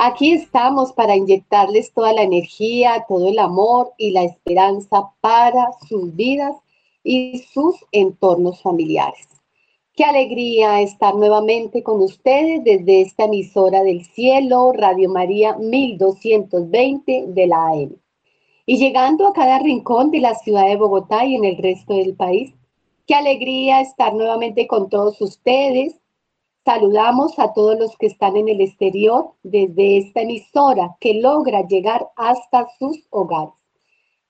Aquí estamos para inyectarles toda la energía, todo el amor y la esperanza para sus vidas y sus entornos familiares. Qué alegría estar nuevamente con ustedes desde esta emisora del cielo, Radio María 1220 de la AM. Y llegando a cada rincón de la ciudad de Bogotá y en el resto del país, qué alegría estar nuevamente con todos ustedes. Saludamos a todos los que están en el exterior desde esta emisora que logra llegar hasta sus hogares.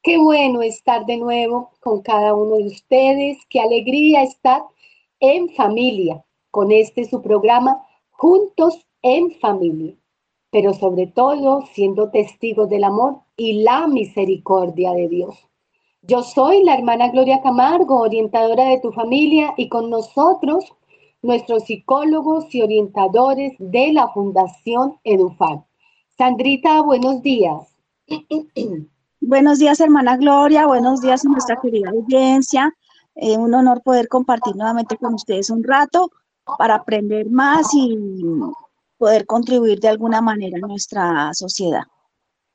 Qué bueno estar de nuevo con cada uno de ustedes, qué alegría estar en familia con este su programa Juntos en Familia, pero sobre todo siendo testigos del amor y la misericordia de Dios. Yo soy la hermana Gloria Camargo, orientadora de tu familia, y con nosotros nuestros psicólogos y orientadores de la Fundación Edufan. Sandrita, buenos días. Buenos días, hermana Gloria. Buenos días a nuestra querida audiencia. Eh, un honor poder compartir nuevamente con ustedes un rato para aprender más y poder contribuir de alguna manera a nuestra sociedad.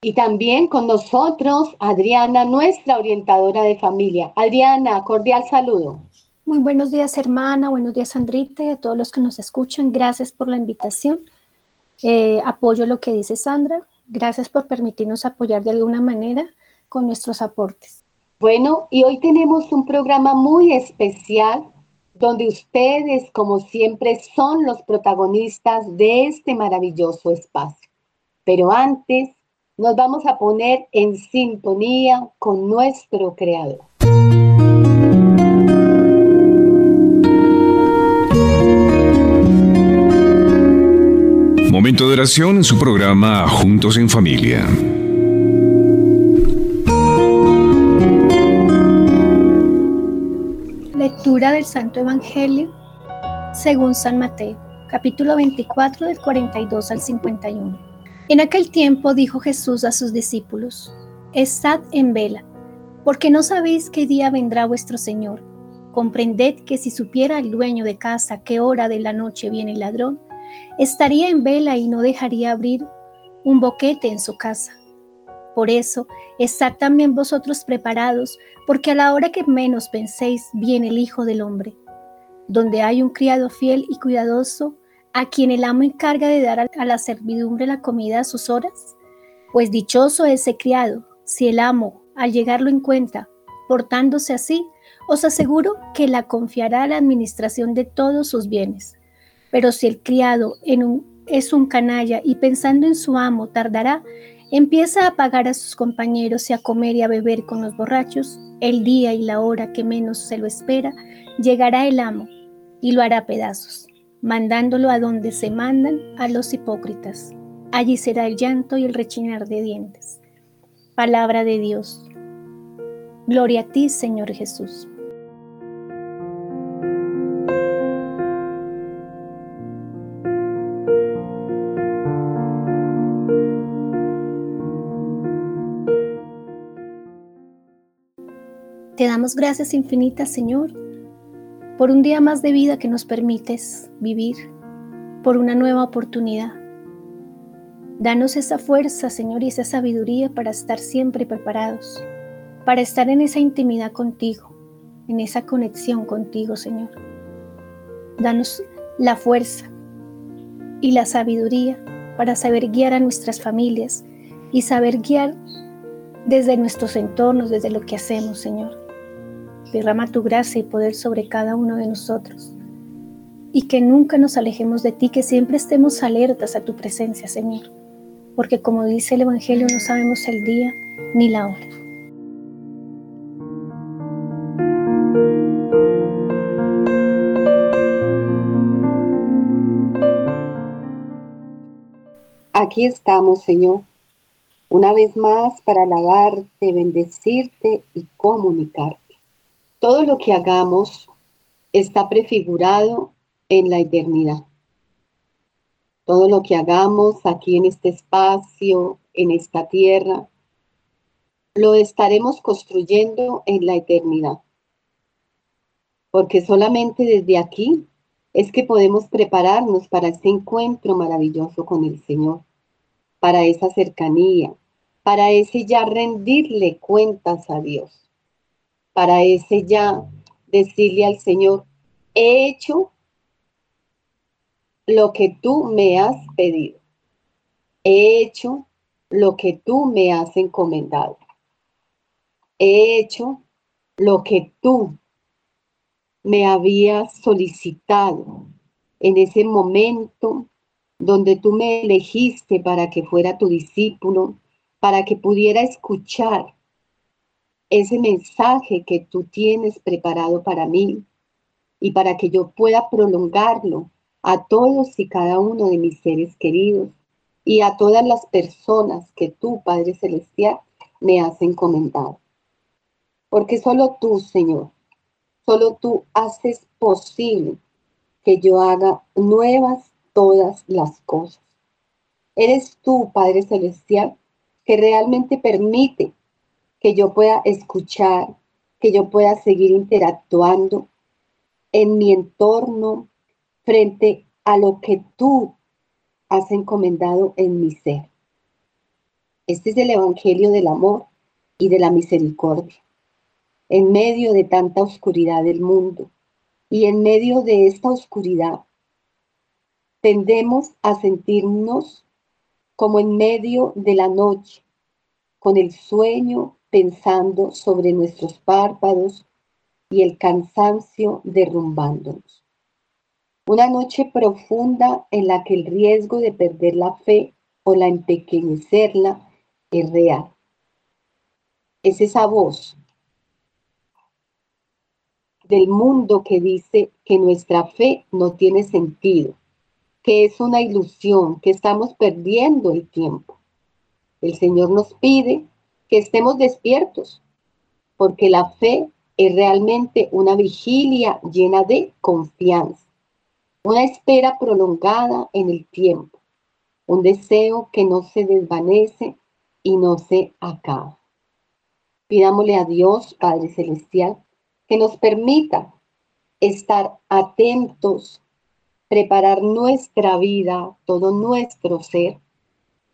Y también con nosotros Adriana, nuestra orientadora de familia. Adriana, cordial saludo. Muy buenos días, hermana. Buenos días, Andrita, y a todos los que nos escuchan. Gracias por la invitación. Eh, apoyo lo que dice Sandra. Gracias por permitirnos apoyar de alguna manera con nuestros aportes. Bueno, y hoy tenemos un programa muy especial donde ustedes, como siempre, son los protagonistas de este maravilloso espacio. Pero antes, nos vamos a poner en sintonía con nuestro Creador. Momento de oración en su programa Juntos en Familia. Lectura del Santo Evangelio según San Mateo, capítulo 24 del 42 al 51. En aquel tiempo dijo Jesús a sus discípulos, Estad en vela, porque no sabéis qué día vendrá vuestro Señor. Comprended que si supiera el dueño de casa qué hora de la noche viene el ladrón, estaría en vela y no dejaría abrir un boquete en su casa. Por eso, estad también vosotros preparados, porque a la hora que menos penséis viene el Hijo del Hombre. Donde hay un criado fiel y cuidadoso, a quien el amo encarga de dar a la servidumbre la comida a sus horas, pues dichoso ese criado, si el amo, al llegar lo encuentra, portándose así, os aseguro que la confiará la administración de todos sus bienes. Pero si el criado es un canalla y pensando en su amo tardará, Empieza a pagar a sus compañeros y a comer y a beber con los borrachos. El día y la hora que menos se lo espera, llegará el amo y lo hará pedazos, mandándolo a donde se mandan a los hipócritas. Allí será el llanto y el rechinar de dientes. Palabra de Dios. Gloria a ti, Señor Jesús. Te damos gracias infinitas, Señor, por un día más de vida que nos permites vivir, por una nueva oportunidad. Danos esa fuerza, Señor, y esa sabiduría para estar siempre preparados, para estar en esa intimidad contigo, en esa conexión contigo, Señor. Danos la fuerza y la sabiduría para saber guiar a nuestras familias y saber guiar desde nuestros entornos, desde lo que hacemos, Señor. Derrama tu gracia y poder sobre cada uno de nosotros. Y que nunca nos alejemos de ti, que siempre estemos alertas a tu presencia, Señor. Porque como dice el Evangelio, no sabemos el día ni la hora. Aquí estamos, Señor, una vez más para alabarte, bendecirte y comunicarte. Todo lo que hagamos está prefigurado en la eternidad. Todo lo que hagamos aquí en este espacio, en esta tierra, lo estaremos construyendo en la eternidad. Porque solamente desde aquí es que podemos prepararnos para ese encuentro maravilloso con el Señor, para esa cercanía, para ese ya rendirle cuentas a Dios, para ese ya decirle al Señor, he hecho lo que tú me has pedido, he hecho lo que tú me has encomendado, he hecho lo que tú me habías solicitado en ese momento donde tú me elegiste para que fuera tu discípulo, para que pudiera escuchar ese mensaje que tú tienes preparado para mí y para que yo pueda prolongarlo a todos y cada uno de mis seres queridos y a todas las personas que tú, Padre Celestial, me has encomendado. Porque solo tú, Señor, Solo tú haces posible que yo haga nuevas todas las cosas. Eres tú, Padre Celestial, que realmente permite que yo pueda escuchar, que yo pueda seguir interactuando en mi entorno frente a lo que tú has encomendado en mi ser. Este es el Evangelio del amor y de la misericordia en medio de tanta oscuridad del mundo. Y en medio de esta oscuridad tendemos a sentirnos como en medio de la noche, con el sueño pensando sobre nuestros párpados y el cansancio derrumbándonos. Una noche profunda en la que el riesgo de perder la fe o la empequeñecerla es real. Es esa voz del mundo que dice que nuestra fe no tiene sentido, que es una ilusión, que estamos perdiendo el tiempo. El Señor nos pide que estemos despiertos, porque la fe es realmente una vigilia llena de confianza, una espera prolongada en el tiempo, un deseo que no se desvanece y no se acaba. Pidámosle a Dios, Padre Celestial, que nos permita estar atentos, preparar nuestra vida, todo nuestro ser,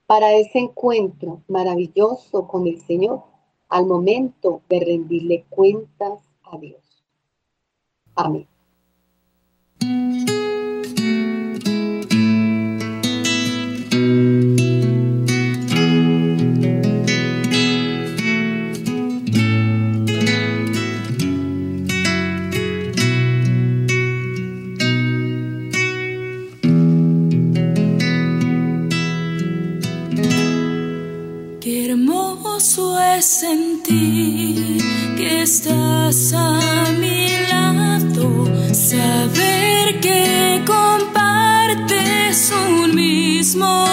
para ese encuentro maravilloso con el Señor al momento de rendirle cuentas a Dios. Amén. Sentir que estás a mi lado, saber que compartes un mismo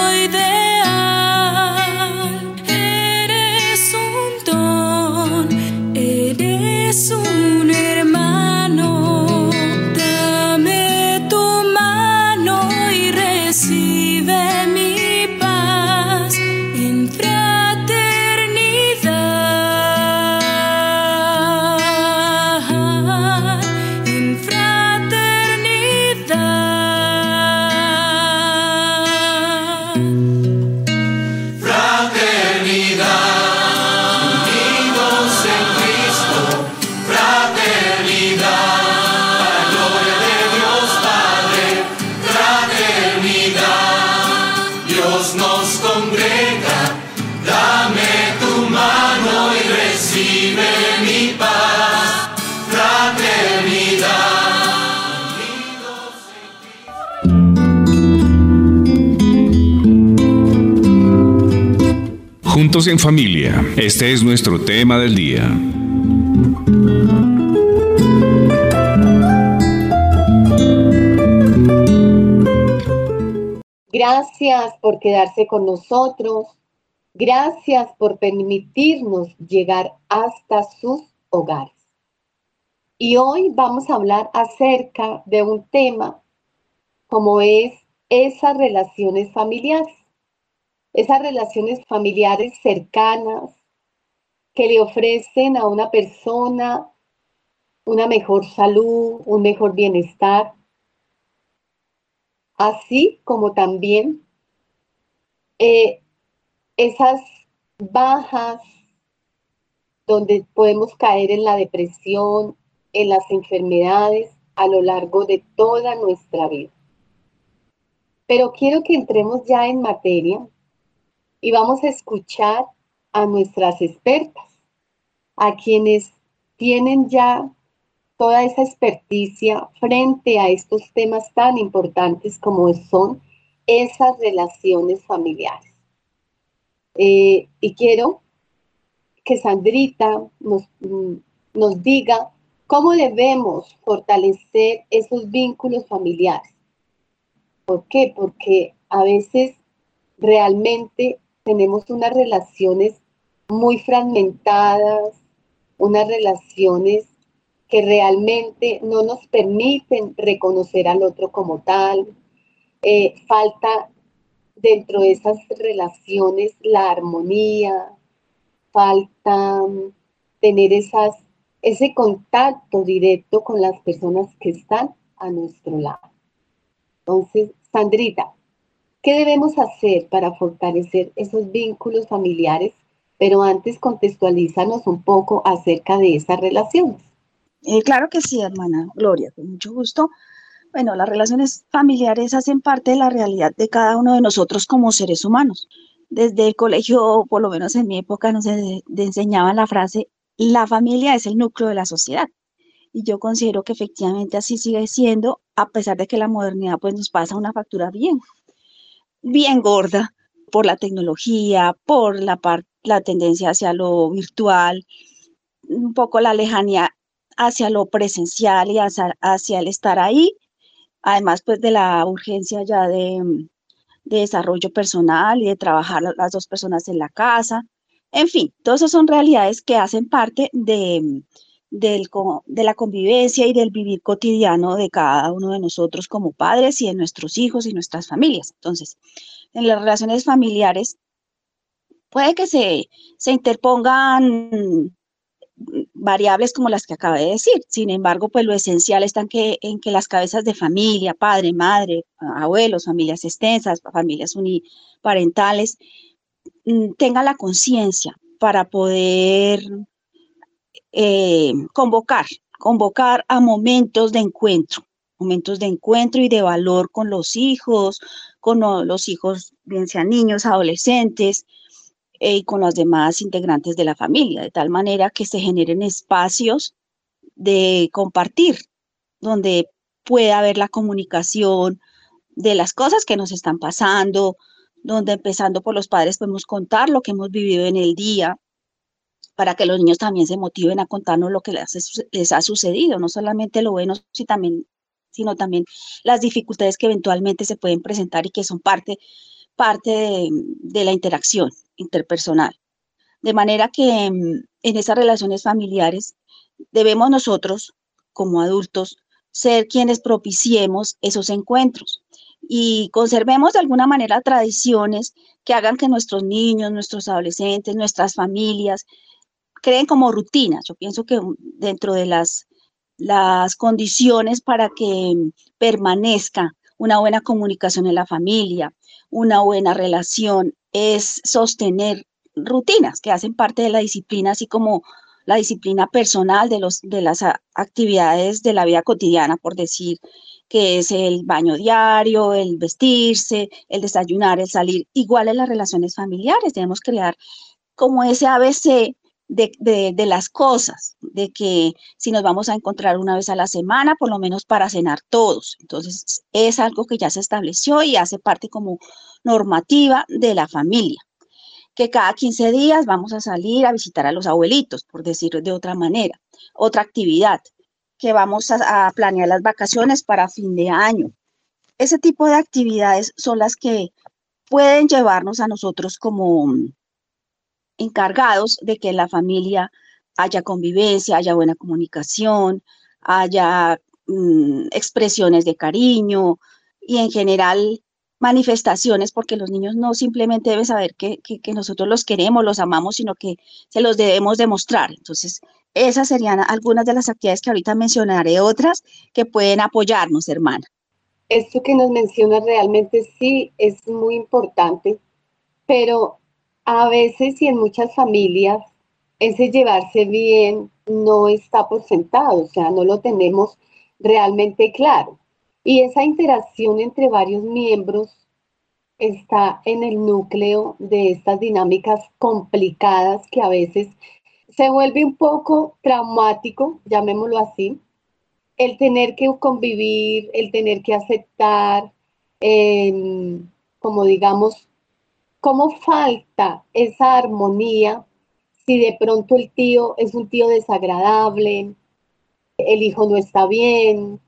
en familia. Este es nuestro tema del día. Gracias por quedarse con nosotros. Gracias por permitirnos llegar hasta sus hogares. Y hoy vamos a hablar acerca de un tema como es esas relaciones familiares. Esas relaciones familiares cercanas que le ofrecen a una persona una mejor salud, un mejor bienestar, así como también eh, esas bajas donde podemos caer en la depresión, en las enfermedades a lo largo de toda nuestra vida. Pero quiero que entremos ya en materia y vamos a escuchar a nuestras expertas, a quienes tienen ya toda esa experticia frente a estos temas tan importantes como son esas relaciones familiares. Eh, y quiero que Sandrita nos, mm, nos diga cómo debemos fortalecer esos vínculos familiares. ¿Por qué? Porque a veces realmente tenemos unas relaciones muy fragmentadas, unas relaciones que realmente no nos permiten reconocer al otro como tal. Eh, falta dentro de esas relaciones la armonía, falta mm, tener ese contacto directo con las personas que están a nuestro lado. Entonces, Sandrita, ¿qué debemos hacer para fortalecer esos vínculos familiares? Pero antes contextualízanos un poco acerca de esas relaciones. Eh, claro que sí, hermana Gloria, con mucho gusto. Bueno, las relaciones familiares hacen parte de la realidad de cada uno de nosotros como seres humanos. Desde el colegio, por lo menos en mi época, nos enseñaban la frase, la familia es el núcleo de la sociedad. Y yo considero que efectivamente así sigue siendo, a pesar de que la modernidad pues nos pasa una factura bien, bien gorda por la tecnología, por la, la tendencia hacia lo virtual, un poco la lejanía hacia lo presencial y hacia, el estar ahí, además pues de la urgencia ya de, desarrollo personal y de trabajar las dos personas en la casa. En fin, todas esas son realidades que hacen parte de, de la convivencia y del vivir cotidiano de cada uno de nosotros como padres y de nuestros hijos y nuestras familias. Entonces, en las relaciones familiares puede que se, se interpongan variables como las que acabé de decir. Sin embargo, pues lo esencial está en que, en que las cabezas de familia, padre, madre, abuelos, familias extensas, familias uniparentales, mm, tengan la conciencia para poder eh, convocar, convocar a momentos de encuentro, momentos de encuentro y de valor con los hijos, con los hijos, bien sean niños, adolescentes, y con los demás integrantes de la familia, de tal manera que se generen espacios de compartir, donde pueda haber la comunicación de las cosas que nos están pasando, donde empezando por los padres podemos contar lo que hemos vivido en el día, para que los niños también se motiven a contarnos lo que les, ha sucedido, no solamente lo bueno, sino también las dificultades que eventualmente se pueden presentar y que son parte, parte de la interacción interpersonal. De manera que mm, en esas relaciones familiares debemos nosotros, como adultos, ser quienes propiciemos esos encuentros y conservemos de alguna manera tradiciones que hagan que nuestros niños, nuestros adolescentes, nuestras familias creen como rutinas. Yo pienso que dentro de las, las condiciones para que permanezca una buena comunicación en la familia, una buena relación es sostener rutinas que hacen parte de la disciplina, así como la disciplina personal de, los, de las actividades de la vida cotidiana, por decir que es el baño diario, el vestirse, el desayunar, el salir, igual en las relaciones familiares. Debemos crear como ese ABC de, de, las cosas, de que si nos vamos a encontrar una vez a la semana, por lo menos para cenar todos. Entonces, es algo que ya se estableció y hace parte como normativa de la familia. Que cada 15 días vamos a salir a visitar a los abuelitos, por decirlo de otra manera. Otra actividad, que vamos a, a planear las vacaciones para fin de año. Ese tipo de actividades son las que pueden llevarnos a nosotros como encargados de que en la familia haya convivencia, haya buena comunicación, haya mm, expresiones de cariño y en general manifestaciones, porque los niños no simplemente deben saber que, que, nosotros los queremos, los amamos, sino que se los debemos demostrar. Entonces, esas serían algunas de las actividades que ahorita mencionaré, otras que pueden apoyarnos, hermana. Esto que nos menciona realmente sí es muy importante, pero a veces y en muchas familias ese llevarse bien no está por sentado, o sea, no lo tenemos realmente claro. Y esa interacción entre varios miembros está en el núcleo de estas dinámicas complicadas que a veces se vuelve un poco traumático, llamémoslo así, el tener que convivir, el tener que aceptar, em, como digamos, cómo falta esa armonía si de pronto el tío es un tío desagradable, el hijo no está bien,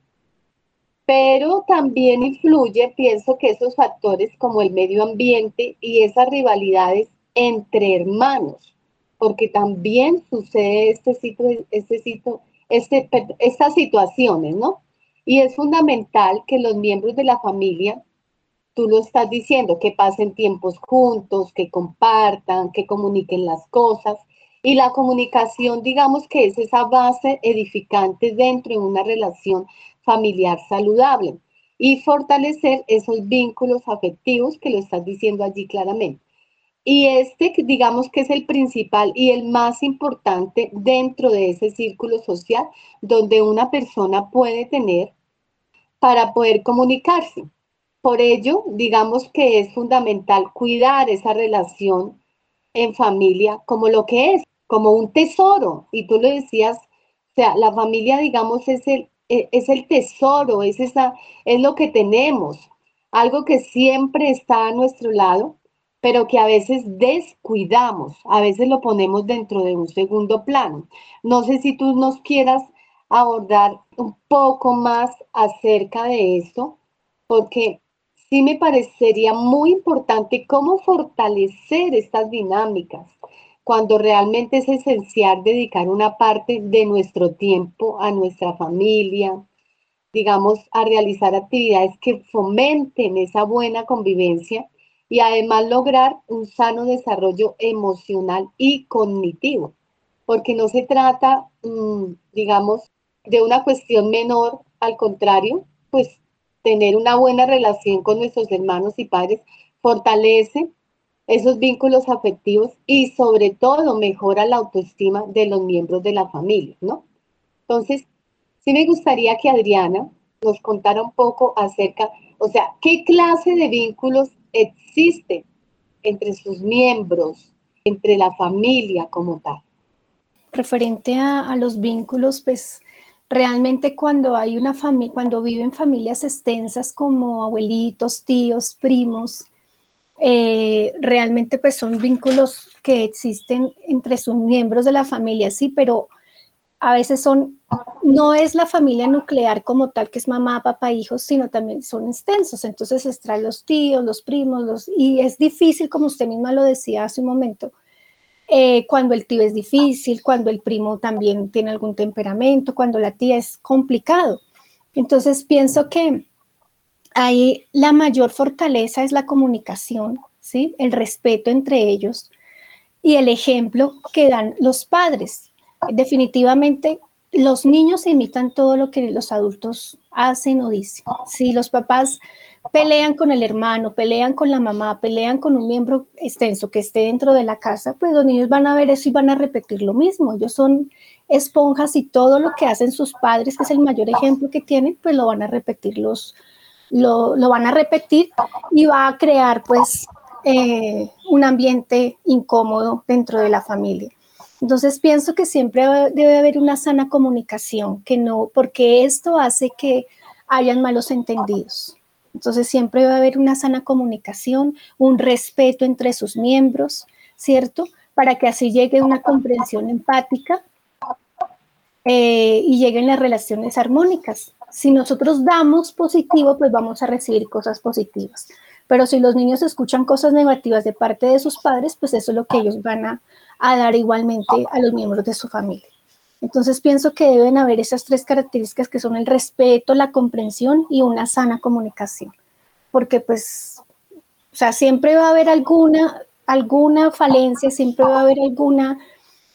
pero también influye, pienso que esos factores como el medio ambiente y esas rivalidades entre hermanos, porque también sucede este sitio, este sitio, este, estas situaciones, ¿no? Y es fundamental que los miembros de la familia, tú lo estás diciendo, que pasen tiempos juntos, que compartan, que comuniquen las cosas. Y la comunicación, digamos que es esa base edificante dentro de una relación familiar saludable y fortalecer esos vínculos afectivos que lo estás diciendo allí claramente. Y este, digamos que es el principal y el más importante dentro de ese círculo social donde una persona puede tener para poder comunicarse. Por ello, digamos que es fundamental cuidar esa relación en familia como lo que es, como un tesoro. Y tú lo decías, o sea, la familia, digamos, es el, e, es el tesoro, es, esa, es lo que tenemos, algo que siempre está a nuestro lado pero que a veces descuidamos, a veces lo ponemos dentro de un segundo plano. No sé si tú nos quieras abordar un poco más acerca de esto, porque sí me parecería muy importante cómo fortalecer estas dinámicas cuando realmente es esencial dedicar una parte de nuestro tiempo a nuestra familia, digamos, a realizar actividades que fomenten esa buena convivencia y además lograr un sano desarrollo emocional y cognitivo, porque no se trata, mm, digamos, de una cuestión menor, al contrario, pues tener una buena relación con nuestros hermanos y padres fortalece esos vínculos afectivos y sobre todo mejora la autoestima de los miembros de la familia, ¿no? Entonces, sí me gustaría que Adriana nos contara un poco acerca, o sea, qué clase de vínculos existe entre sus miembros, entre la familia como tal. Referente a, los vínculos, pues realmente cuando hay una familia, cuando viven familias extensas como abuelitos, tíos, primos, eh, realmente pues son vínculos que existen entre sus miembros de la familia, sí, pero a veces son, no es la familia nuclear como tal, que es mamá, papá, hijos, sino también son extensos. Entonces extraen los tíos, los primos, los, y es difícil, como usted misma lo decía hace un momento, eh, cuando el tío es difícil, cuando el primo también tiene algún temperamento, cuando la tía es complicado. Entonces pienso que ahí la mayor fortaleza es la comunicación, ¿sí? el respeto entre ellos y el ejemplo que dan los padres definitivamente los niños imitan todo lo que los adultos hacen o dicen. Si los papás pelean con el hermano, pelean con la mamá, pelean con un miembro extenso que esté dentro de la casa, pues los niños van a ver eso y van a repetir lo mismo. Ellos son esponjas y todo lo que hacen sus padres, que es el mayor ejemplo que tienen, pues lo van a repetir los, lo, van a repetir y va a crear pues eh, un ambiente incómodo dentro de la familia. Entonces pienso que siempre debe haber una sana comunicación, que no, porque esto hace que hayan malos entendidos. Entonces siempre debe haber una sana comunicación, un respeto entre sus miembros, ¿cierto? Para que así llegue una comprensión empática eh, y lleguen las relaciones armónicas. Si nosotros damos positivo, pues vamos a recibir cosas positivas. Pero si los niños escuchan cosas negativas de parte de sus padres, pues eso es lo que ellos van a, a dar igualmente a los miembros de su familia. Entonces pienso que deben haber esas tres características que son el respeto, la comprensión y una sana comunicación. Porque pues, o sea, siempre va a haber alguna, alguna falencia, siempre va a haber alguna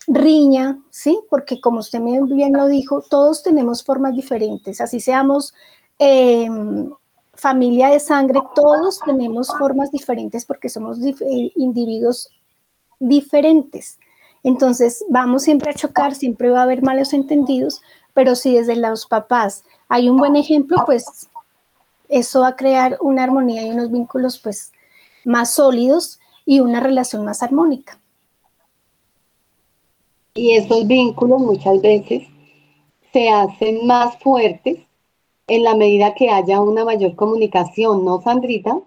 riña, ¿sí? Porque como usted bien lo dijo, todos tenemos formas diferentes, así seamos em, familia de sangre, todos tenemos formas diferentes porque somos eh, individuos diferentes. Entonces, vamos siempre a chocar, siempre va a haber malos entendidos, pero si desde los papás hay un buen ejemplo, pues eso va a crear una armonía y unos vínculos pues más sólidos y una relación más armónica. Y esos vínculos muchas veces se hacen más fuertes en la medida que haya una mayor comunicación, ¿no, Sandrita?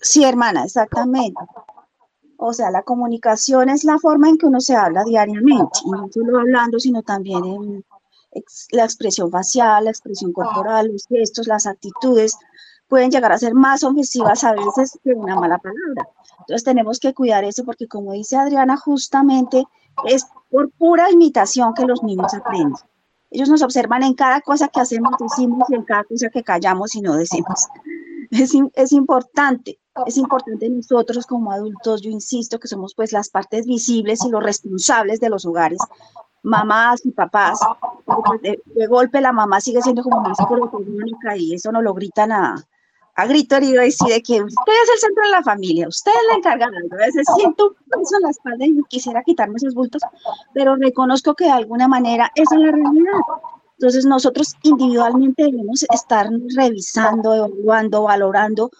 Sí, hermana, exactamente. O sea, la comunicación es la forma en que uno se habla diariamente, no solo hablando, sino también en la expresión facial, la expresión corporal, los gestos, las actitudes, pueden llegar a ser más ofensivas a veces que una mala palabra. Entonces tenemos que cuidar eso porque como dice Adriana, justamente es por pura imitación que los niños aprenden. Ellos nos observan en cada cosa que hacemos, decimos y en cada cosa que callamos y no decimos. Es, es importante es importante nosotros como adultos, yo insisto que somos pues las partes visibles y los responsables de los hogares, mamás y papás, pues, de, golpe la mamá sigue siendo como más protagónica y eso no lo gritan a, a grito herido y de que usted es el centro de la familia, usted es la encargada. A veces siento un peso en la espalda y quisiera quitarme esos bultos, pero reconozco que de alguna manera esa es la realidad. Entonces nosotros individualmente debemos estar revisando, evaluando, valorando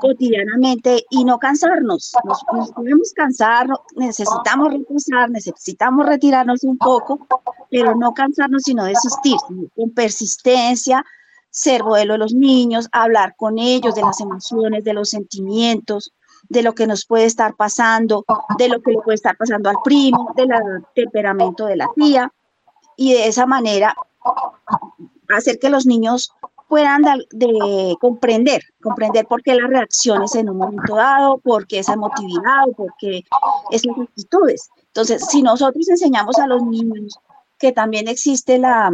cotidianamente y no cansarnos. Nos, podemos cansar, necesitamos reposar, necesitamos retirarnos un poco, pero no cansarnos sino desistir, con persistencia, ser modelo de los niños, hablar con ellos de las emociones, de los sentimientos, de lo que nos puede estar pasando, de lo que puede estar pasando al primo, del temperamento de la tía, y de esa manera hacer que los niños puedan de, comprender, comprender por qué las reacciones en un momento dado, por qué esa emotividad, por qué esas actitudes. Entonces, si nosotros enseñamos a los niños que también existe la,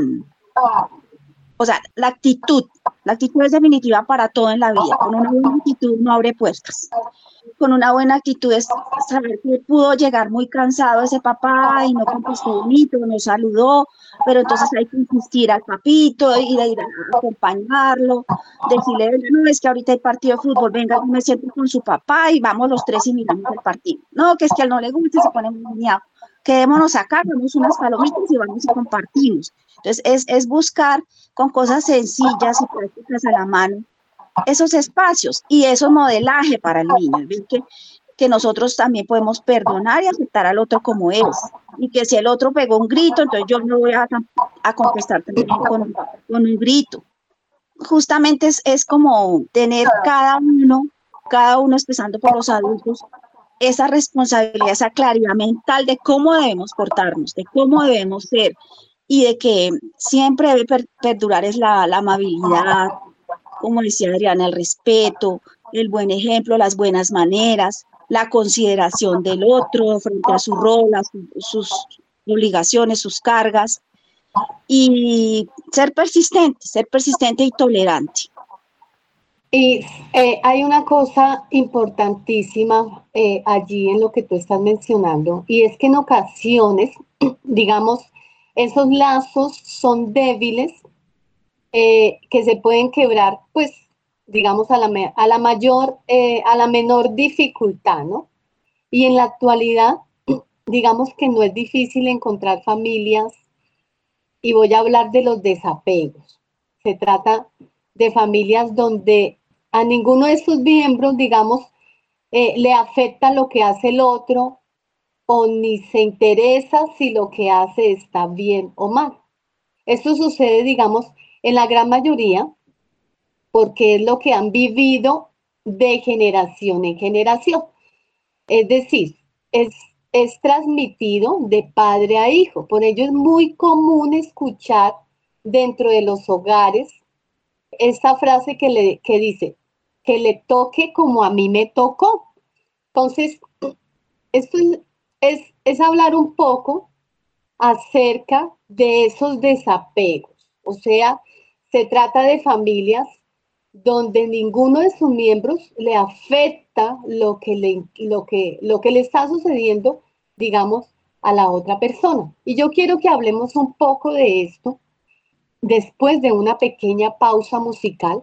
o sea, la actitud, la actitud es definitiva para todo en la vida. Con una buena actitud no abre puertas. Con una buena actitud es saber que pudo llegar muy cansado ese papá y no contestó bonito, no saludó, pero entonces hay que insistir al papito, ir a, ir a acompañarlo, decirle, no, es que ahorita hay partido de fútbol, venga, me siento con su papá y vamos los tres y miramos el partido. No, que es que a él no le gusta se pone muy niñado. Quedémonos acá, vamos unas palomitas y vamos y compartimos. Entonces, es, es buscar con cosas sencillas y prácticas a la mano esos espacios y eso modelaje para el niño. Que, que nosotros también podemos perdonar y aceptar al otro como es. Y que si el otro pegó un grito, entonces yo no voy a, a contestar también con, con, un grito. Justamente es, es como tener cada uno, cada uno empezando por los adultos, esa responsabilidad, esa claridad mental de cómo debemos portarnos, de cómo debemos ser y de que siempre debe perdurar es la, la amabilidad, como decía Adriana, el respeto, el buen ejemplo, las buenas maneras, la consideración del otro frente a su rol, a sus obligaciones, sus cargas, y ser persistente, ser persistente y tolerante. Y eh, hay una cosa importantísima eh, allí en lo que tú estás mencionando, y es que en ocasiones, digamos, esos lazos son débiles eh, que se pueden quebrar, pues, digamos, a la, a la mayor, eh, a la menor dificultad, ¿no? Y en la actualidad, digamos que no es difícil encontrar familias, y voy a hablar de los desapegos. Se trata de familias donde a ninguno de sus miembros, digamos, eh, le afecta lo que hace el otro o ni se interesa si lo que hace está bien o mal. Esto sucede, digamos, en la gran mayoría, porque es lo que han vivido de generación en generación. Es decir, es, es transmitido de padre a hijo. Por ello es muy común escuchar dentro de los hogares esta frase que, le, que dice, que le toque como a mí me tocó. Entonces, esto es, es hablar un poco acerca de esos desapegos. O sea, se trata de familias donde ninguno de sus miembros le afecta lo que le, lo que, lo que le está sucediendo, digamos, a la otra persona. Y yo quiero que hablemos un poco de esto después de una pequeña pausa musical,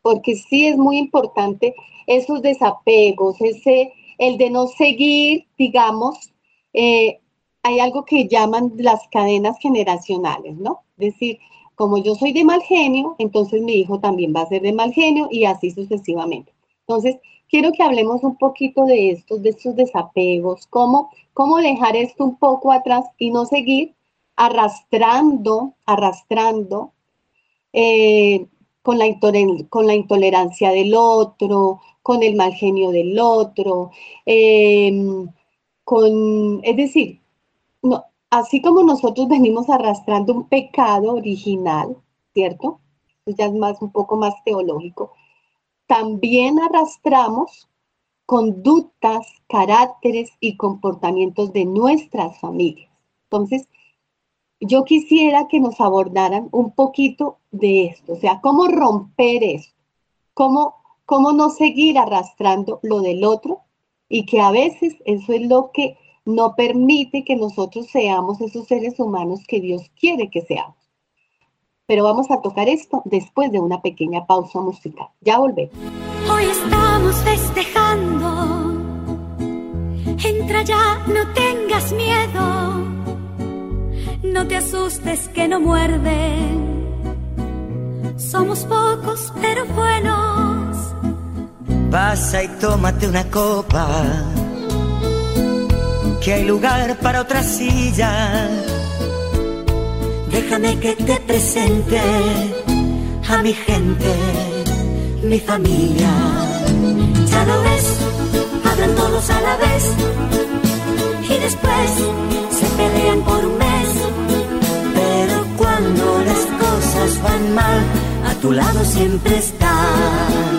porque sí es muy importante esos desapegos, ese, el de no seguir, digamos, eh, hay algo que llaman las cadenas generacionales, ¿no? Es decir, como yo soy de mal genio, entonces mi hijo también va a ser de mal genio y así sucesivamente. Entonces, quiero que hablemos un poquito de estos, de estos desapegos, cómo, cómo dejar esto un poco atrás y no seguir arrastrando, arrastrando eh, con, la intolerancia del otro, con el mal genio del otro, em, con, es decir, no, así como nosotros venimos arrastrando un pecado original, ¿cierto? Ya es más, un poco más teológico. También arrastramos conductas, caracteres y comportamientos de nuestras familias. Entonces, yo quisiera que nos abordaran un poquito de esto, o sea, cómo romper esto, cómo, cómo no seguir arrastrando lo del otro y que a veces eso es lo que no permite que nosotros seamos esos seres humanos que Dios quiere que seamos. Pero vamos a tocar esto después de una pequeña pausa musical. Ya volvemos. Hoy estamos festejando. Entra ya, no tengas miedo. No te asustes que no muerden. Somos pocos pero buenos. Pasa y tómate una copa que hay lugar para otra silla. Déjame que te presente a mi gente, mi familia. Ya lo ves, hablan todos a la vez y después se pelean por un mes. Pero cuando las cosas van mal, a tu lado siempre están.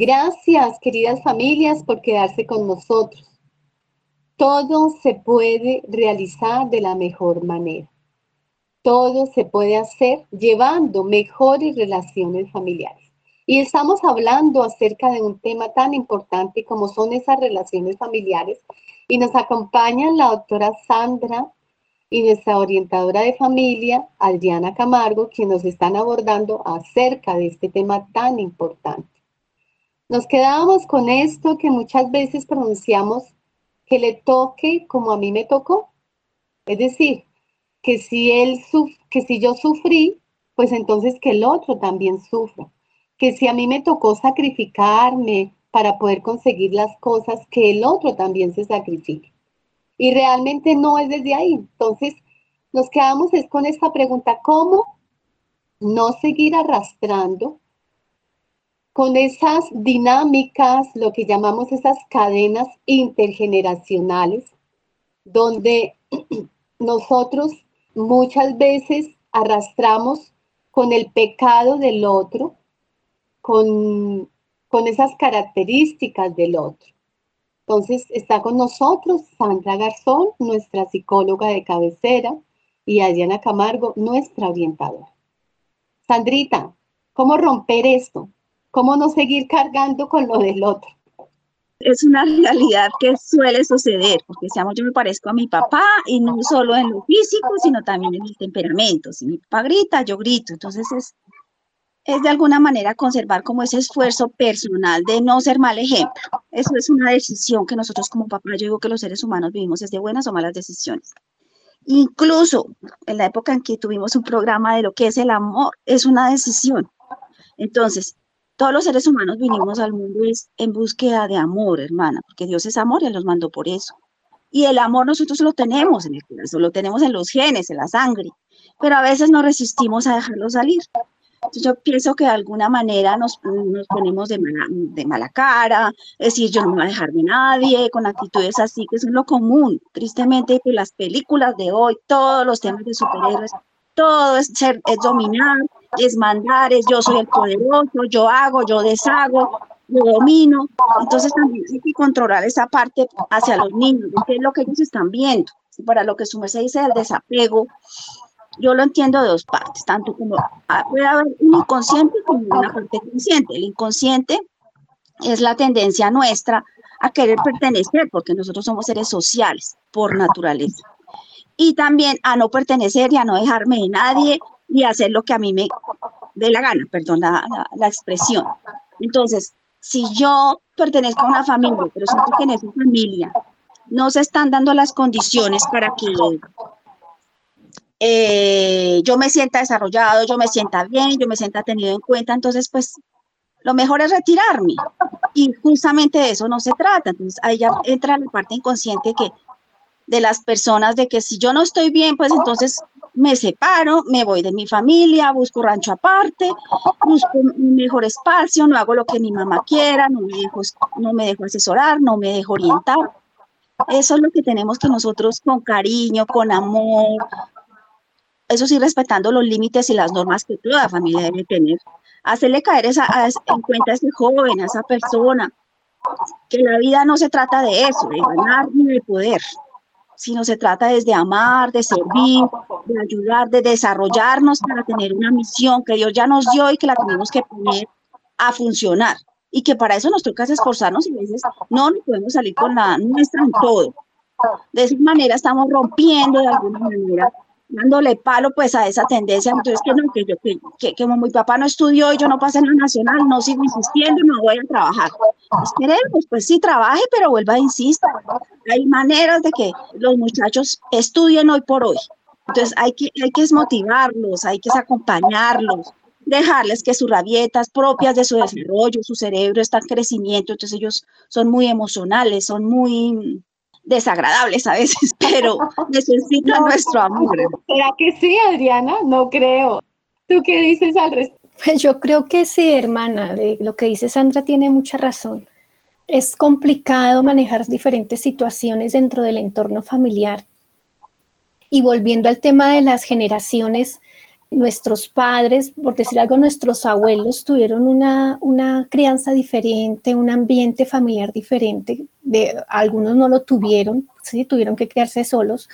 Gracias, queridas familias, por quedarse con nosotros. Todo se puede realizar de la mejor manera. Todo se puede hacer llevando mejores relaciones familiares. Y estamos hablando acerca de un tema tan importante como son esas relaciones familiares. Y nos acompaña la doctora Sandra y nuestra orientadora de familia, Adriana Camargo, quien nos están abordando acerca de este tema tan importante. Nos quedábamos con esto que muchas veces pronunciamos que le toque como a mí me tocó. Es decir, que si él que si yo sufrí, pues entonces que el otro también sufra. Que si a mí me tocó sacrificarme para poder conseguir las cosas, que el otro también se sacrifique. Y realmente no es desde ahí. Entonces, nos quedamos es con esta pregunta, ¿cómo no seguir arrastrando con esas dinámicas, lo que llamamos esas cadenas intergeneracionales, donde nosotros muchas veces arrastramos con el pecado del otro, con, con esas características del otro. Entonces está con nosotros Sandra Garzón, nuestra psicóloga de cabecera, y Adriana Camargo, nuestra orientadora. Sandrita, ¿cómo romper esto? ¿Cómo no seguir cargando con lo del otro? Es una realidad que suele suceder, porque seamos, yo me parezco a mi papá y no solo en lo físico, sino también en el temperamento. Si mi papá grita, yo grito. Entonces es, es de alguna manera conservar como ese esfuerzo personal de no ser mal ejemplo. Eso es una decisión que nosotros como papá, yo digo que los seres humanos vivimos desde buenas o malas decisiones. Incluso en la época en que tuvimos un programa de lo que es el amor, es una decisión. Entonces, todos los seres humanos vinimos al mundo en búsqueda de amor, hermana, porque Dios es amor y Él nos mandó por eso. Y el amor nosotros lo tenemos en el corazón, lo tenemos en los genes, en la sangre, pero a veces no resistimos a dejarlo salir. Entonces yo pienso que de alguna manera nos, nos ponemos de mala, de mala, cara, decir, yo no me voy a dejar de nadie, con actitudes así, que es lo común. Tristemente, pues las películas de hoy, todos los temas de superhéroes, todo es, ser, es dominar, es mandar, es yo soy el poderoso, yo hago, yo deshago, yo domino. Entonces también hay que controlar esa parte hacia los niños, que es lo que ellos están viendo. Para lo que su merced dice del desapego, yo lo entiendo de dos partes, tanto como puede haber un inconsciente como una parte consciente. El inconsciente es la tendencia nuestra a querer pertenecer, porque nosotros somos seres sociales por naturaleza. Y también a no pertenecer y a no dejarme de nadie y hacer lo que a mí me dé la gana, perdón la, la, expresión. Entonces, si yo pertenezco a una familia, pero siento que en esa familia no se están dando las condiciones para que eh, yo me sienta desarrollado, yo me sienta bien, yo me sienta tenido en cuenta, entonces pues lo mejor es retirarme. Y justamente de eso no se trata. Entonces ahí ya entra la parte inconsciente que de las personas de que si yo no estoy bien, pues entonces me separo, me voy de mi familia, busco rancho aparte, busco un mejor espacio, no hago lo que mi mamá quiera, no me dejo, no me dejo asesorar, no me dejo orientar. Eso es lo que tenemos que nosotros con cariño, con amor, eso sí respetando los límites y las normas que toda familia debe tener. Hacerle caer esa, en cuenta a ese joven, a esa persona, que la vida no se trata de eso, de ganar ni de poder, sino se trata de amar, de servir, de ayudar, de desarrollarnos para tener una misión que Dios ya nos dio y que la tenemos que poner a funcionar. Y que para eso nos toca esforzarnos y a veces no, no podemos salir con la nuestra en todo. De esa manera estamos rompiendo de alguna manera dándole palo pues a esa tendencia, entonces que no, que yo, que, como mi papá no estudió y yo no pasé en la nacional, no sigo insistiendo, no voy a trabajar. Esperemos, pues sí trabaje, pero vuelva a insistir. Hay maneras de que los muchachos estudien hoy por hoy. Entonces hay que, hay que motivarlos, hay que acompañarlos, dejarles que sus rabietas propias de su desarrollo, su cerebro está en crecimiento, entonces ellos son muy emocionales, son muy desagradables a veces, pero necesitan nuestro amor. ¿Será que sí, Adriana? No creo. ¿Tú qué dices al respecto? Pues yo creo que sí, hermana. Lo que dice Sandra tiene mucha razón. Es complicado manejar diferentes situaciones dentro del entorno familiar. Y volviendo al tema de las generaciones, nuestros padres, por decir algo, nuestros abuelos tuvieron una, una crianza diferente, un ambiente familiar diferente. De, algunos no lo tuvieron, ¿sí? tuvieron que criarse solos.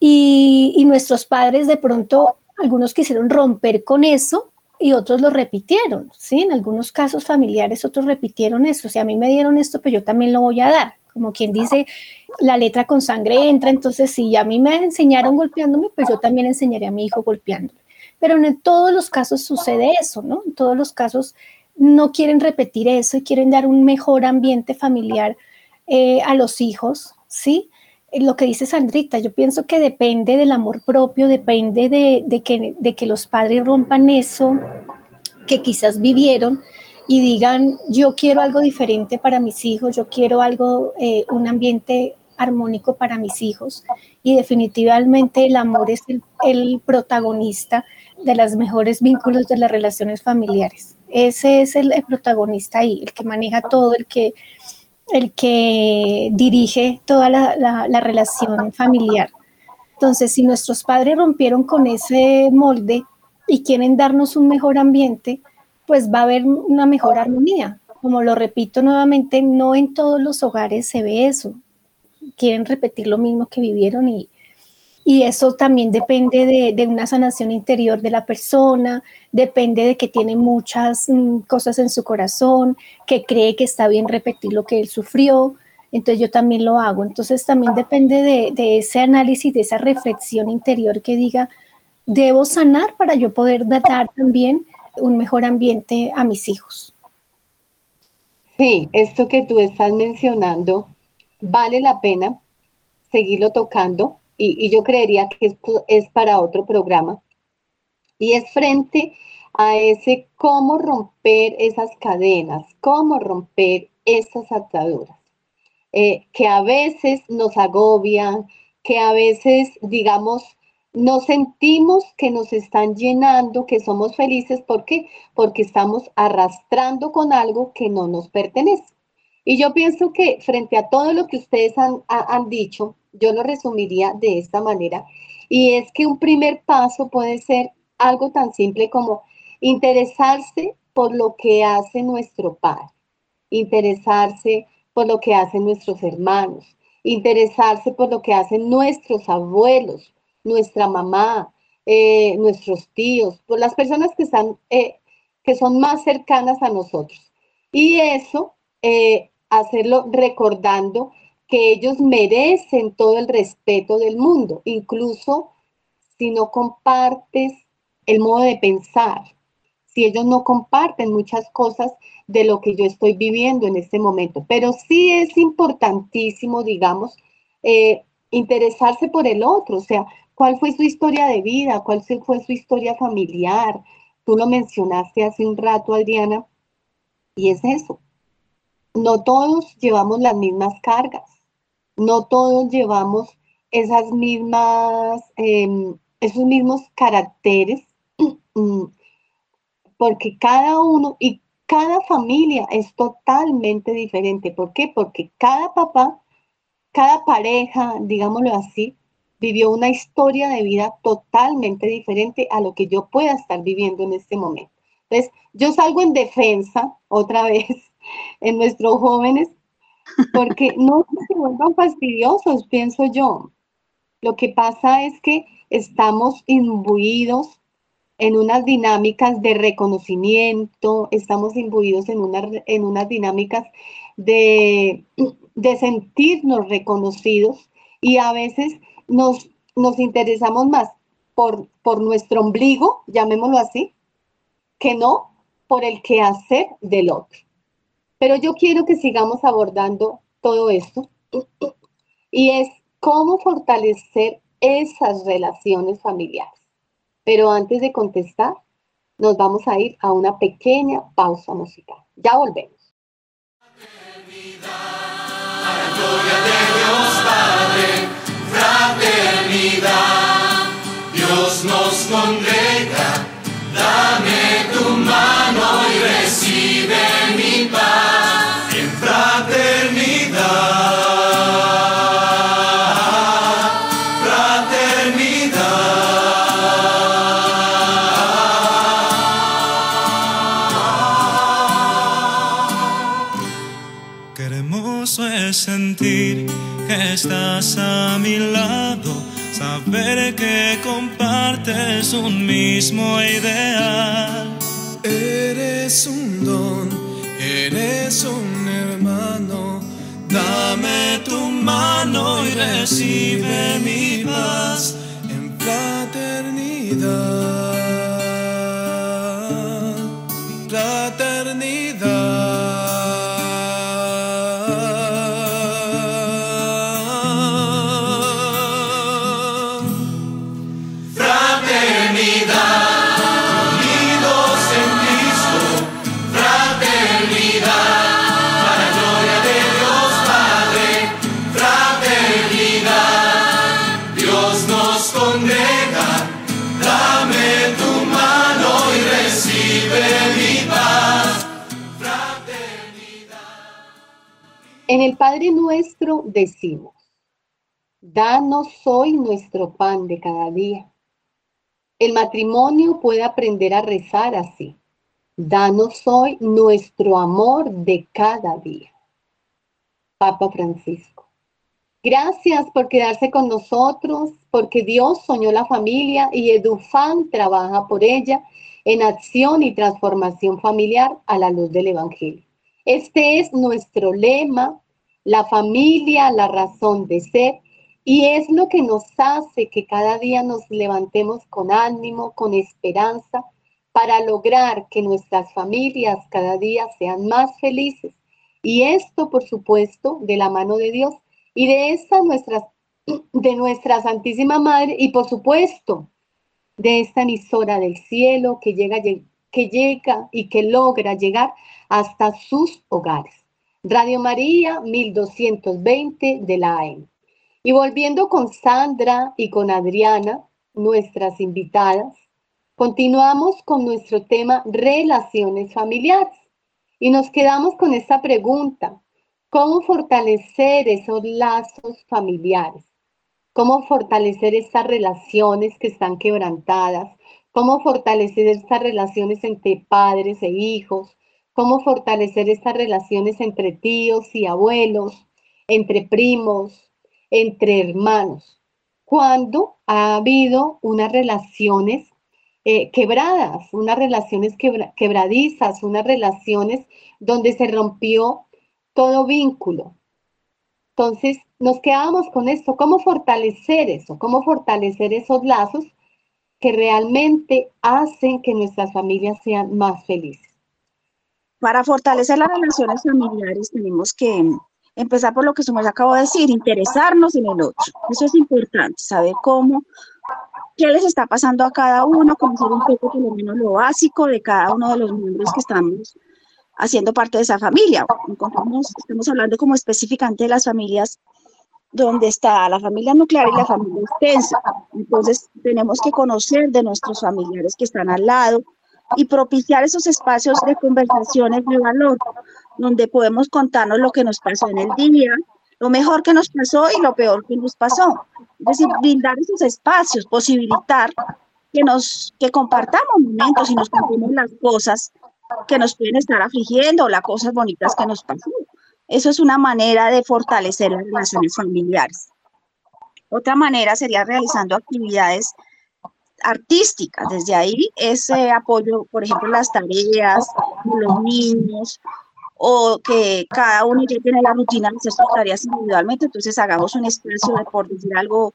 Y, y nuestros padres de pronto, algunos quisieron romper con eso y otros lo repitieron, ¿sí? En algunos casos familiares otros repitieron eso. O sea, a mí me dieron esto, pero yo también lo voy a dar como quien dice, la letra con sangre entra, entonces si a mí me enseñaron golpeándome, pues yo también enseñaré a mi hijo golpeándome. Pero en todos los casos sucede eso, ¿no? En todos los casos no quieren repetir eso y quieren dar un mejor ambiente familiar eh, a los hijos, ¿sí? Eh, lo que dice Sandrita, yo pienso que depende del amor propio, depende de, que, los padres rompan eso que quizás vivieron y digan, yo quiero algo diferente para mis hijos, yo quiero algo, eh, un ambiente armónico para mis hijos. Y definitivamente el amor es el, protagonista de los mejores vínculos de las relaciones familiares. Ese es el, protagonista ahí, el que maneja todo, el que, el que dirige toda la, la relación familiar. Entonces, si nuestros padres rompieron con ese molde y quieren darnos un mejor ambiente, pues va a haber una mejor armonía. Como lo repito nuevamente, no en todos los hogares se ve eso. Quieren repetir lo mismo que vivieron y, y eso también depende de, una sanación interior de la persona, depende de que tiene muchas mm, cosas en su corazón, que cree que está bien repetir lo que él sufrió, entonces yo también lo hago. Entonces también depende de, de, ese análisis, de esa reflexión interior que diga, debo sanar para yo poder dar también un mejor ambiente a mis hijos. Sí, esto que tú estás mencionando vale la pena seguirlo tocando y, yo creería que esto es para otro programa. Y es frente a ese cómo romper esas cadenas, cómo romper esas ataduras, eh, que a veces nos agobian, que a veces, digamos, nos sentimos que nos están llenando, que somos felices. ¿Por qué? Porque estamos arrastrando con algo que no nos pertenece. Y yo pienso que frente a todo lo que ustedes han, han dicho, yo lo resumiría de esta manera. Y es que un primer paso puede ser algo tan simple como interesarse por lo que hace nuestro padre, interesarse por lo que hacen nuestros hermanos, interesarse por lo que hacen nuestros abuelos, nuestra mamá, eh, nuestros tíos, por las personas que, están, eh, que son más cercanas a nosotros. Y eso, eh, hacerlo recordando que ellos merecen todo el respeto del mundo, incluso si no compartes el modo de pensar, si ellos no comparten muchas cosas de lo que yo estoy viviendo en este momento. Pero sí es importantísimo, digamos, interesarse por el otro, o sea, cuál fue su historia de vida, cuál fue su historia familiar. Tú lo mencionaste hace un rato, Adriana, y es eso. No todos llevamos las mismas cargas, no todos llevamos esas mismas, em, esos mismos caracteres, mm, porque cada uno y cada familia es totalmente diferente. ¿Por qué? Porque cada papá, cada pareja, digámoslo así, vivió una historia de vida totalmente diferente a lo que yo pueda estar viviendo en este momento. Entonces, yo salgo en defensa otra vez en nuestros jóvenes porque no se vuelvan fastidiosos, pienso yo. Lo que pasa es que estamos imbuidos en unas dinámicas de reconocimiento, estamos imbuidos en, una, en unas dinámicas de, de sentirnos reconocidos y a veces nos, nos interesamos más por, por nuestro ombligo, llamémoslo así, que no por el quehacer del otro. Pero yo quiero que sigamos abordando todo esto y es cómo fortalecer esas relaciones familiares. Pero antes de contestar, nos vamos a ir a una pequeña pausa musical. Ya volvemos. Dios nos congrega, mismo ideal. Eres un don, eres un hermano. Dame tu mano y recibe mi paz en fraternidad. Padre nuestro decimos, danos hoy nuestro pan de cada día. El matrimonio puede aprender a rezar así. Danos hoy nuestro amor de cada día. Papa Francisco. Gracias por quedarse con nosotros, porque Dios soñó la familia y Edufan trabaja por ella en acción y transformación familiar a la luz del Evangelio. Este es nuestro lema, la familia, la razón de ser, y es lo que nos hace que cada día nos levantemos con ánimo, con esperanza, para lograr que nuestras familias cada día sean más felices. Y esto, por supuesto, de la mano de Dios y de esta nuestras de nuestra Santísima Madre y por supuesto de esta emisora del cielo que llega, que llega y que logra llegar hasta sus hogares. Radio María 1220 de la AM. Y volviendo con Sandra y con Adriana, nuestras invitadas, continuamos con nuestro tema relaciones familiares. Y nos quedamos con esta pregunta, ¿cómo fortalecer esos lazos familiares? ¿Cómo fortalecer estas relaciones que están quebrantadas? ¿Cómo fortalecer estas relaciones entre padres e hijos? ¿Cómo fortalecer estas relaciones entre tíos y abuelos, entre primos, entre hermanos, cuando ha habido unas relaciones eh, quebradas, unas relaciones quebradizas, unas relaciones donde se rompió todo vínculo. Entonces, nos quedamos con esto, ¿cómo fortalecer eso? ¿Cómo fortalecer esos lazos que realmente hacen que nuestras familias sean más felices? Para fortalecer las relaciones familiares tenemos que empezar por lo que me acabo de decir, interesarnos en el otro. Eso es importante, saber cómo, qué les está pasando a cada uno, conocer un poco por lo menos lo básico de cada uno de los miembros que estamos haciendo parte de esa familia. estamos hablando como específicamente de las familias donde está la familia nuclear y la familia extensa. Entonces, tenemos que conocer de nuestros familiares que están al lado y propiciar esos espacios de conversaciones de valor, donde podemos contarnos lo que nos pasó en el día, lo mejor que nos pasó y lo peor que nos pasó. Es decir, brindar esos espacios, posibilitar que nos que compartamos momentos y nos contemos las cosas que nos pueden estar afligiendo o las cosas bonitas que nos pasan. Eso es una manera de fortalecer las relaciones familiares. Otra manera sería realizando actividades artísticas. Desde ahí ese apoyo, por ejemplo, las tareas, los niños, o que cada uno ya tiene la rutina de hacer sus tareas individualmente, entonces hagamos un espacio de, por decir algo,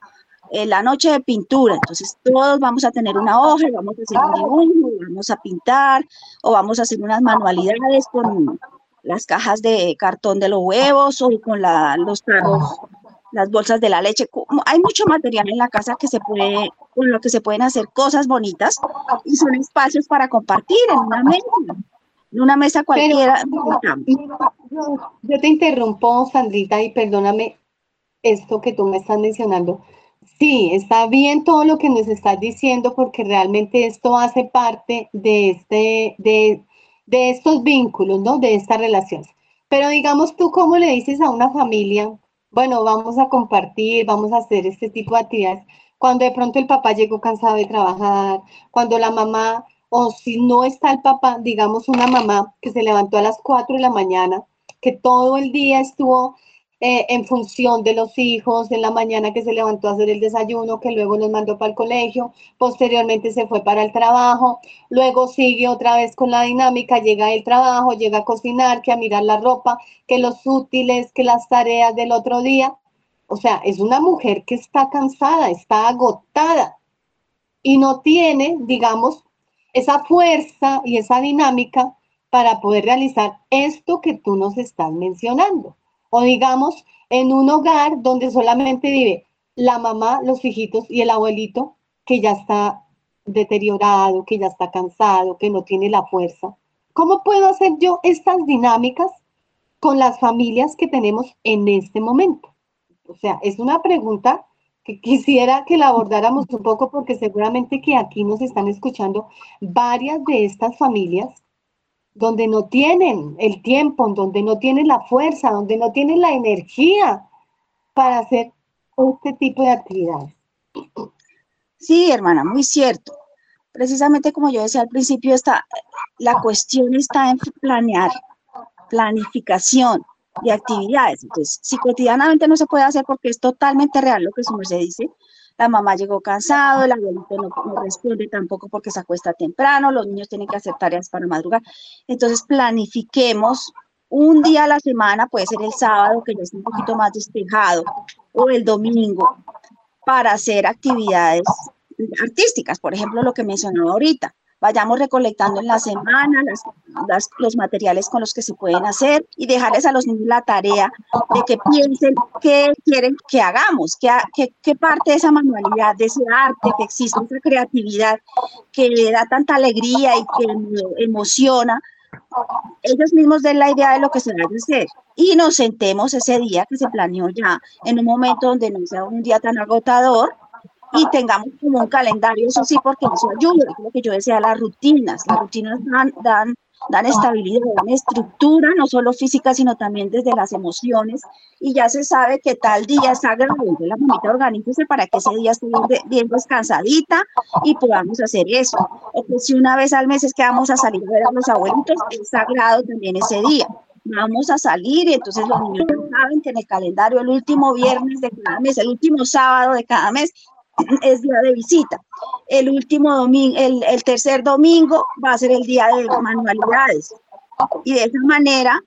en la noche de pintura, entonces todos vamos a tener una hoja vamos a hacer un dibujo, vamos a pintar, o vamos a hacer unas manualidades con las cajas de cartón de los huevos o con los tarros, las bolsas de la leche. Hay mucho material en la casa que se puede, con lo que se pueden hacer cosas bonitas y son espacios para compartir en una mesa en una mesa cualquiera. yo, te interrumpo, Sandrita, y perdóname esto que tú me estás mencionando. Sí, está bien todo lo que nos estás diciendo porque realmente esto hace parte de, este, de, de estos vínculos, ¿no? De estas relaciones. Pero digamos tú, ¿cómo le dices a una familia? Bueno, vamos a compartir, vamos a hacer este tipo de actividades. Cuando de pronto el papá llegó cansado de trabajar, cuando la mamá o si no está el papá, digamos una mamá que se levantó a las 4 de la mañana, que todo el día estuvo eh, en función de los hijos, en la mañana que se levantó a hacer el desayuno, que luego los mandó para el colegio, posteriormente se fue para el trabajo, luego sigue otra vez con la dinámica, llega el trabajo, llega a cocinar, que a mirar la ropa, que los útiles, que las tareas del otro día. O sea, es una mujer que está cansada, está agotada y no tiene, digamos, esa fuerza y esa dinámica para poder realizar esto que tú nos estás mencionando. O digamos, en un hogar donde solamente vive la mamá, los hijitos y el abuelito que ya está deteriorado, que ya está cansado, que no tiene la fuerza. ¿Cómo puedo hacer yo estas dinámicas con las familias que tenemos en este momento? O sea, es una pregunta que quisiera que la abordáramos un poco porque seguramente que aquí nos están escuchando varias de estas familias donde no tienen el tiempo, donde no tienen la fuerza, donde no tienen la energía para hacer este tipo de actividades. Sí, hermana, muy cierto. Precisamente como yo decía al principio, está, la cuestión está en planear, planificación, de actividades. Entonces, si cotidianamente no se puede hacer porque es totalmente real lo que su merced dice, la mamá llegó cansado, el abuelito no, responde tampoco porque se acuesta temprano, los niños tienen que hacer tareas para madrugar. Entonces, planifiquemos un día a la semana, puede ser el sábado, que ya está un poquito más despejado, o el domingo, para hacer actividades artísticas, por ejemplo, lo que mencionaba ahorita, vayamos recolectando en la semana los materiales con los que se pueden hacer y dejarles a los niños la tarea de que piensen qué quieren que hagamos, qué, qué, parte de esa manualidad, de ese arte que existe, esa creatividad que da tanta alegría y que emociona, ellos mismos den la idea de lo que se va a hacer. Y nos sentemos ese día que se planeó ya en un momento donde no sea un día tan agotador y tengamos como un calendario, eso sí, porque eso ayuda, lo que yo decía, las rutinas, las rutinas dan, dan, dan estabilidad, dan estructura, no solo física, sino también desde las emociones, y ya se sabe que tal día es sagrado, entonces la mamita organícese para que ese día esté bien, descansadita y podamos hacer eso, que si una vez al mes es que vamos a salir a ver a los abuelitos, es sagrado también ese día. Vamos a salir y entonces los niños saben que en el calendario el último viernes de cada mes, el último sábado de cada mes es día de visita. El último domingo, el, tercer domingo va a ser el día de manualidades. Y de esa manera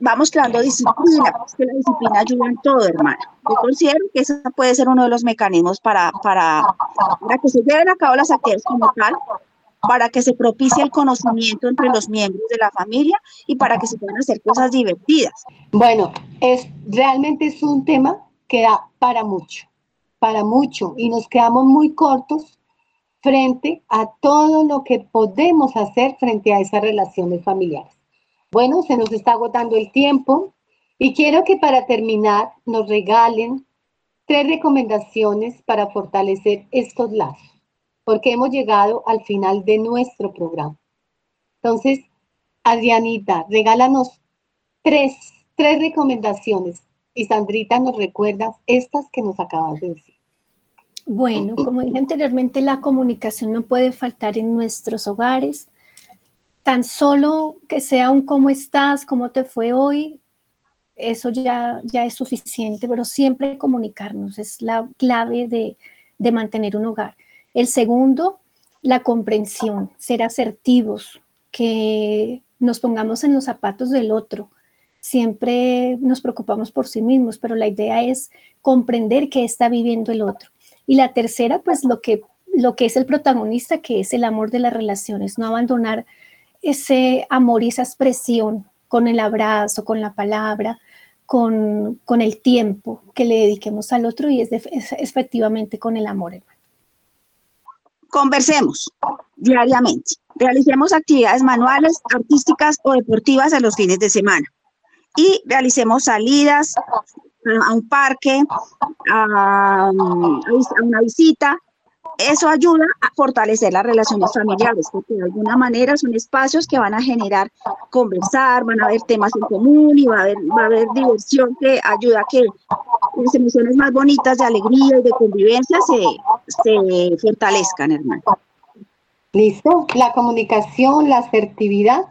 vamos creando disciplina, porque que la disciplina ayuda en todo, hermano. Yo considero que ese puede ser uno de los mecanismos para, para, para que se lleven a cabo las actividades como tal, para que se propicie el conocimiento entre los miembros de la familia y para que se puedan hacer cosas divertidas. Bueno, es realmente es un tema que da para mucho para mucho y nos quedamos muy cortos frente a todo lo que podemos hacer frente a esas relaciones familiares. Bueno, se nos está agotando el tiempo y quiero que para terminar nos regalen tres recomendaciones para fortalecer estos lazos, porque hemos llegado al final de nuestro programa. Entonces, Adrianita, regálanos tres, tres recomendaciones y Sandrita nos recuerda estas que nos acabas de decir. Bueno, como dije anteriormente, la comunicación no puede faltar en nuestros hogares. Tan solo que sea un cómo estás, cómo te fue hoy, eso ya, ya es suficiente, pero siempre comunicarnos es la clave de, de mantener un hogar. El segundo, la comprensión, ser asertivos, que nos pongamos en los zapatos del otro. Siempre nos preocupamos por sí mismos, pero la idea es comprender qué está viviendo el otro. Y la tercera, pues lo que, lo que es el protagonista, que es el amor de las relaciones, no abandonar ese amor y esa expresión con el abrazo, con la palabra, con, con el tiempo que le dediquemos al otro y es, efectivamente con el amor. Conversemos diariamente, realicemos actividades manuales, artísticas o deportivas en los fines de semana y realicemos salidas a un parque, a, una visita, eso ayuda a fortalecer las relaciones familiares, porque de alguna manera son espacios que van a generar conversar, van a haber temas en común y va a haber, va a haber diversión que ayuda a que las emociones más bonitas de alegría y de convivencia se, se fortalezcan, hermano. Listo, la comunicación, la asertividad,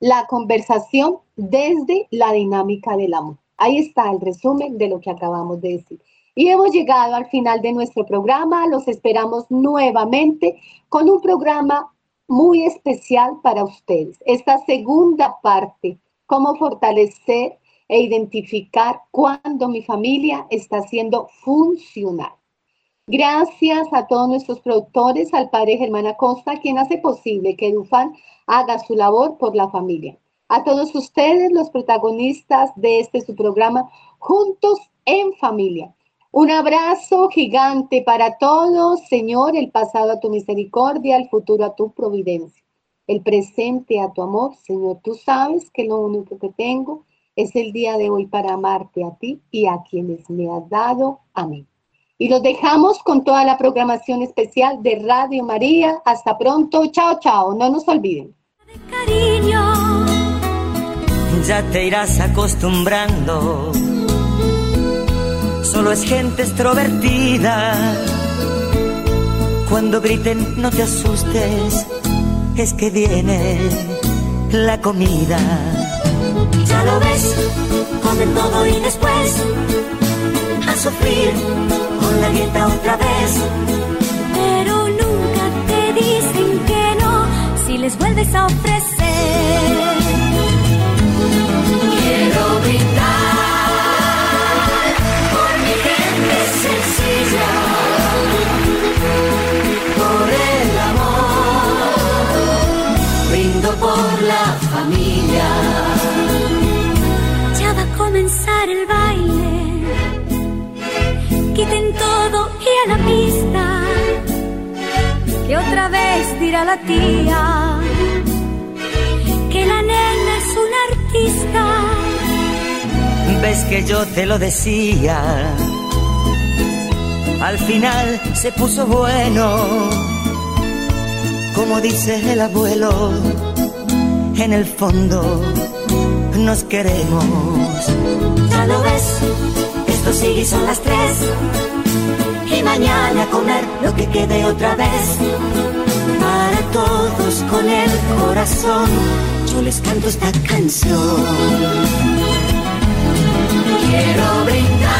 la conversación desde la dinámica del amor. Ahí está el resumen de lo que acabamos de decir. Y hemos llegado al final de nuestro programa. Los esperamos nuevamente con un programa muy especial para ustedes. Esta segunda parte, cómo fortalecer e identificar cuando mi familia está siendo funcional. Gracias a todos nuestros productores, al padre Germán Acosta, quien hace posible que Dufan haga su labor por la familia a todos ustedes, los protagonistas de este su programa, Juntos en Familia. Un abrazo gigante para todos, Señor, el pasado a tu misericordia, el futuro a tu providencia, el presente a tu amor. Señor, tú sabes que lo único que tengo es el día de hoy para amarte a ti y a quienes me has dado. Amén. Y los dejamos con toda la programación especial de Radio María. Hasta pronto. Chao, chao. No nos olviden. Ya te irás acostumbrando. Solo es gente extrovertida. Cuando griten no te asustes, es que viene la comida. Ya lo ves, comen todo y después a sufrir con la dieta otra vez. Pero nunca te dicen que no si les vuelves a ofrecer. Tía que la nena es una artista. Ves que yo te lo decía. Al final se puso bueno, como dice el abuelo, en el fondo nos queremos. Ya lo ves, esto sigue son las tres. Y mañana comer lo que quede otra vez. Para todos con el corazón, yo les canto esta canción. Quiero brindar